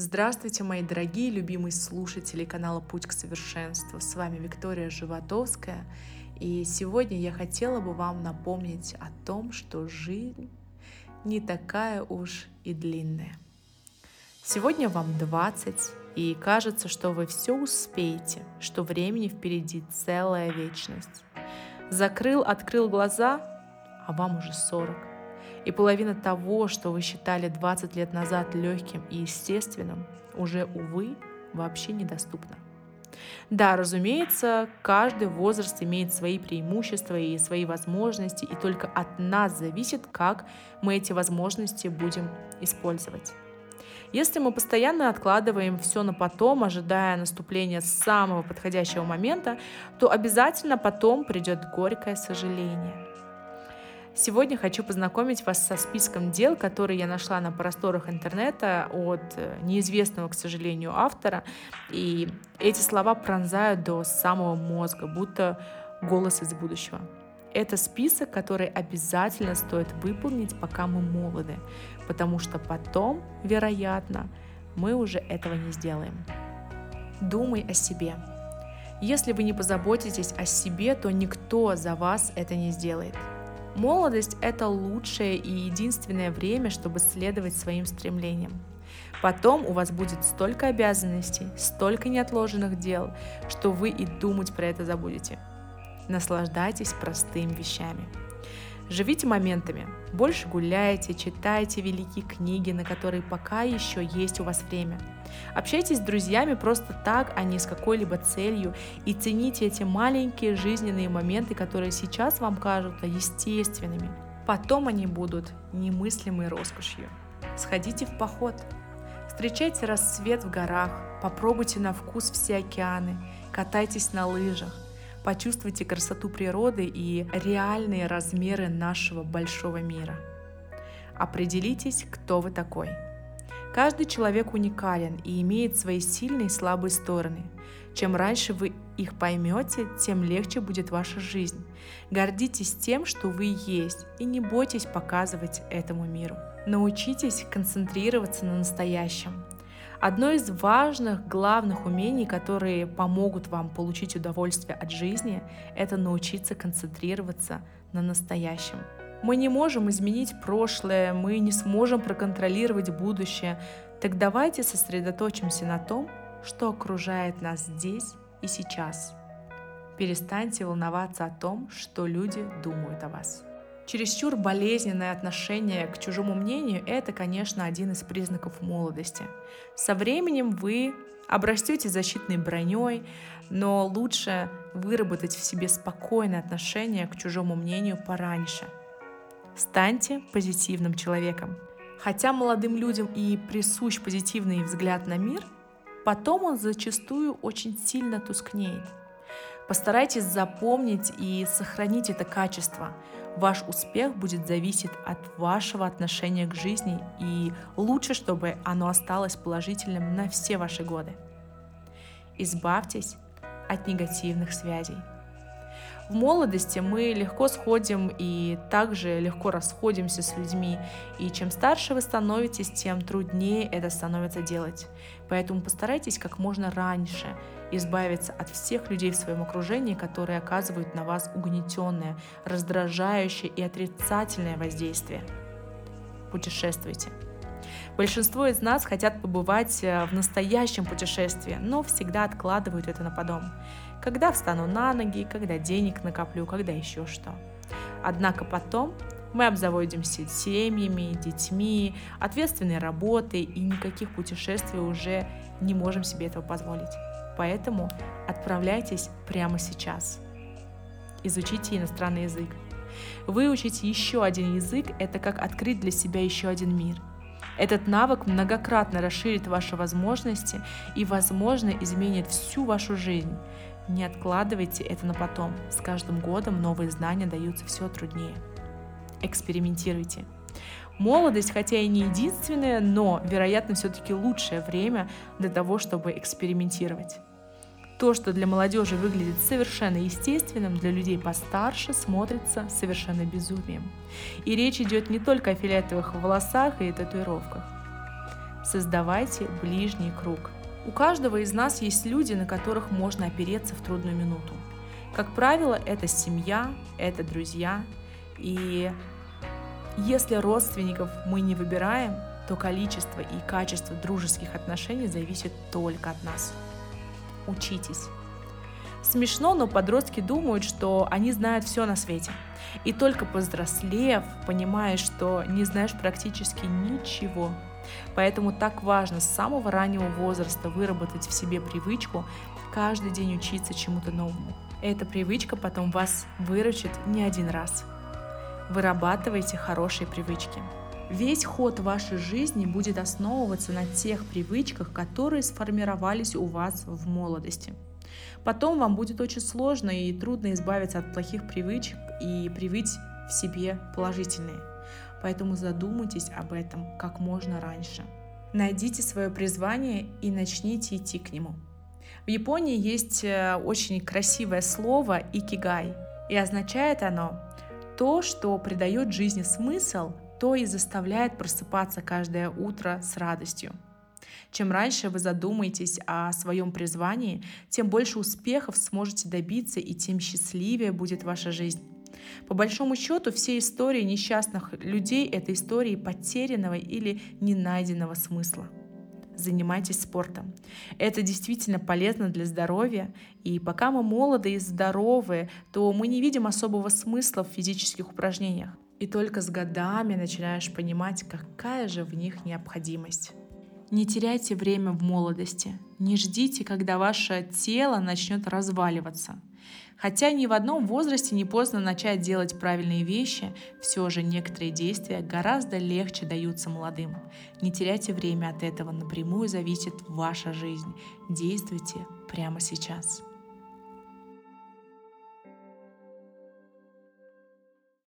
Здравствуйте, мои дорогие любимые слушатели канала «Путь к совершенству». С вами Виктория Животовская. И сегодня я хотела бы вам напомнить о том, что жизнь не такая уж и длинная. Сегодня вам 20, и кажется, что вы все успеете, что времени впереди целая вечность. Закрыл, открыл глаза, а вам уже 40 и половина того, что вы считали 20 лет назад легким и естественным, уже, увы, вообще недоступно. Да, разумеется, каждый возраст имеет свои преимущества и свои возможности, и только от нас зависит, как мы эти возможности будем использовать. Если мы постоянно откладываем все на потом, ожидая наступления самого подходящего момента, то обязательно потом придет горькое сожаление – Сегодня хочу познакомить вас со списком дел, которые я нашла на просторах интернета от э, неизвестного, к сожалению, автора. И эти слова пронзают до самого мозга, будто голос из будущего. Это список, который обязательно стоит выполнить, пока мы молоды, потому что потом, вероятно, мы уже этого не сделаем. Думай о себе. Если вы не позаботитесь о себе, то никто за вас это не сделает. Молодость — это лучшее и единственное время, чтобы следовать своим стремлениям. Потом у вас будет столько обязанностей, столько неотложенных дел, что вы и думать про это забудете. Наслаждайтесь простыми вещами. Живите моментами. Больше гуляйте, читайте великие книги, на которые пока еще есть у вас время. Общайтесь с друзьями просто так, а не с какой-либо целью, и цените эти маленькие жизненные моменты, которые сейчас вам кажутся естественными. Потом они будут немыслимой роскошью. Сходите в поход. Встречайте рассвет в горах, попробуйте на вкус все океаны, катайтесь на лыжах, Почувствуйте красоту природы и реальные размеры нашего большого мира. Определитесь, кто вы такой. Каждый человек уникален и имеет свои сильные и слабые стороны. Чем раньше вы их поймете, тем легче будет ваша жизнь. Гордитесь тем, что вы есть, и не бойтесь показывать этому миру. Научитесь концентрироваться на настоящем. Одно из важных, главных умений, которые помогут вам получить удовольствие от жизни, это научиться концентрироваться на настоящем. Мы не можем изменить прошлое, мы не сможем проконтролировать будущее. Так давайте сосредоточимся на том, что окружает нас здесь и сейчас. Перестаньте волноваться о том, что люди думают о вас. Чересчур болезненное отношение к чужому мнению – это, конечно, один из признаков молодости. Со временем вы обрастете защитной броней, но лучше выработать в себе спокойное отношение к чужому мнению пораньше. Станьте позитивным человеком. Хотя молодым людям и присущ позитивный взгляд на мир, потом он зачастую очень сильно тускнеет. Постарайтесь запомнить и сохранить это качество – Ваш успех будет зависеть от вашего отношения к жизни, и лучше, чтобы оно осталось положительным на все ваши годы. Избавьтесь от негативных связей. В молодости мы легко сходим и также легко расходимся с людьми, и чем старше вы становитесь, тем труднее это становится делать. Поэтому постарайтесь как можно раньше избавиться от всех людей в своем окружении, которые оказывают на вас угнетенное, раздражающее и отрицательное воздействие. Путешествуйте. Большинство из нас хотят побывать э, в настоящем путешествии, но всегда откладывают это на потом. Когда встану на ноги, когда денег накоплю, когда еще что. Однако потом мы обзаводимся семьями, детьми, ответственной работой и никаких путешествий уже не можем себе этого позволить. Поэтому отправляйтесь прямо сейчас. Изучите иностранный язык. Выучить еще один язык – это как открыть для себя еще один мир. Этот навык многократно расширит ваши возможности и, возможно, изменит всю вашу жизнь. Не откладывайте это на потом. С каждым годом новые знания даются все труднее. Экспериментируйте. Молодость, хотя и не единственное, но, вероятно, все-таки лучшее время для того, чтобы экспериментировать. То, что для молодежи выглядит совершенно естественным, для людей постарше смотрится совершенно безумием. И речь идет не только о фиолетовых волосах и татуировках. Создавайте ближний круг. У каждого из нас есть люди, на которых можно опереться в трудную минуту. Как правило, это семья, это друзья. И если родственников мы не выбираем, то количество и качество дружеских отношений зависит только от нас. Учитесь. Смешно, но подростки думают, что они знают все на свете. И только повзрослев, понимаешь, что не знаешь практически ничего. Поэтому так важно с самого раннего возраста выработать в себе привычку каждый день учиться чему-то новому. Эта привычка потом вас выручит не один раз. Вырабатывайте хорошие привычки. Весь ход вашей жизни будет основываться на тех привычках, которые сформировались у вас в молодости. Потом вам будет очень сложно и трудно избавиться от плохих привычек и привить в себе положительные. Поэтому задумайтесь об этом как можно раньше. Найдите свое призвание и начните идти к нему. В Японии есть э, очень красивое слово икигай, и означает оно то, что придает жизни смысл, то и заставляет просыпаться каждое утро с радостью. Чем раньше вы задумаетесь о своем призвании, тем больше успехов сможете добиться и тем счастливее будет ваша жизнь. По большому счету, все истории несчастных людей — это истории потерянного или ненайденного смысла. Занимайтесь спортом. Это действительно полезно для здоровья. И пока мы молоды и здоровы, то мы не видим особого смысла в физических упражнениях. И только с годами начинаешь понимать, какая же в них необходимость. Не теряйте время в молодости. Не ждите, когда ваше тело начнет разваливаться. Хотя ни в одном возрасте не поздно начать делать правильные вещи, все же некоторые действия гораздо легче даются молодым. Не теряйте время от этого, напрямую зависит ваша жизнь. Действуйте прямо сейчас.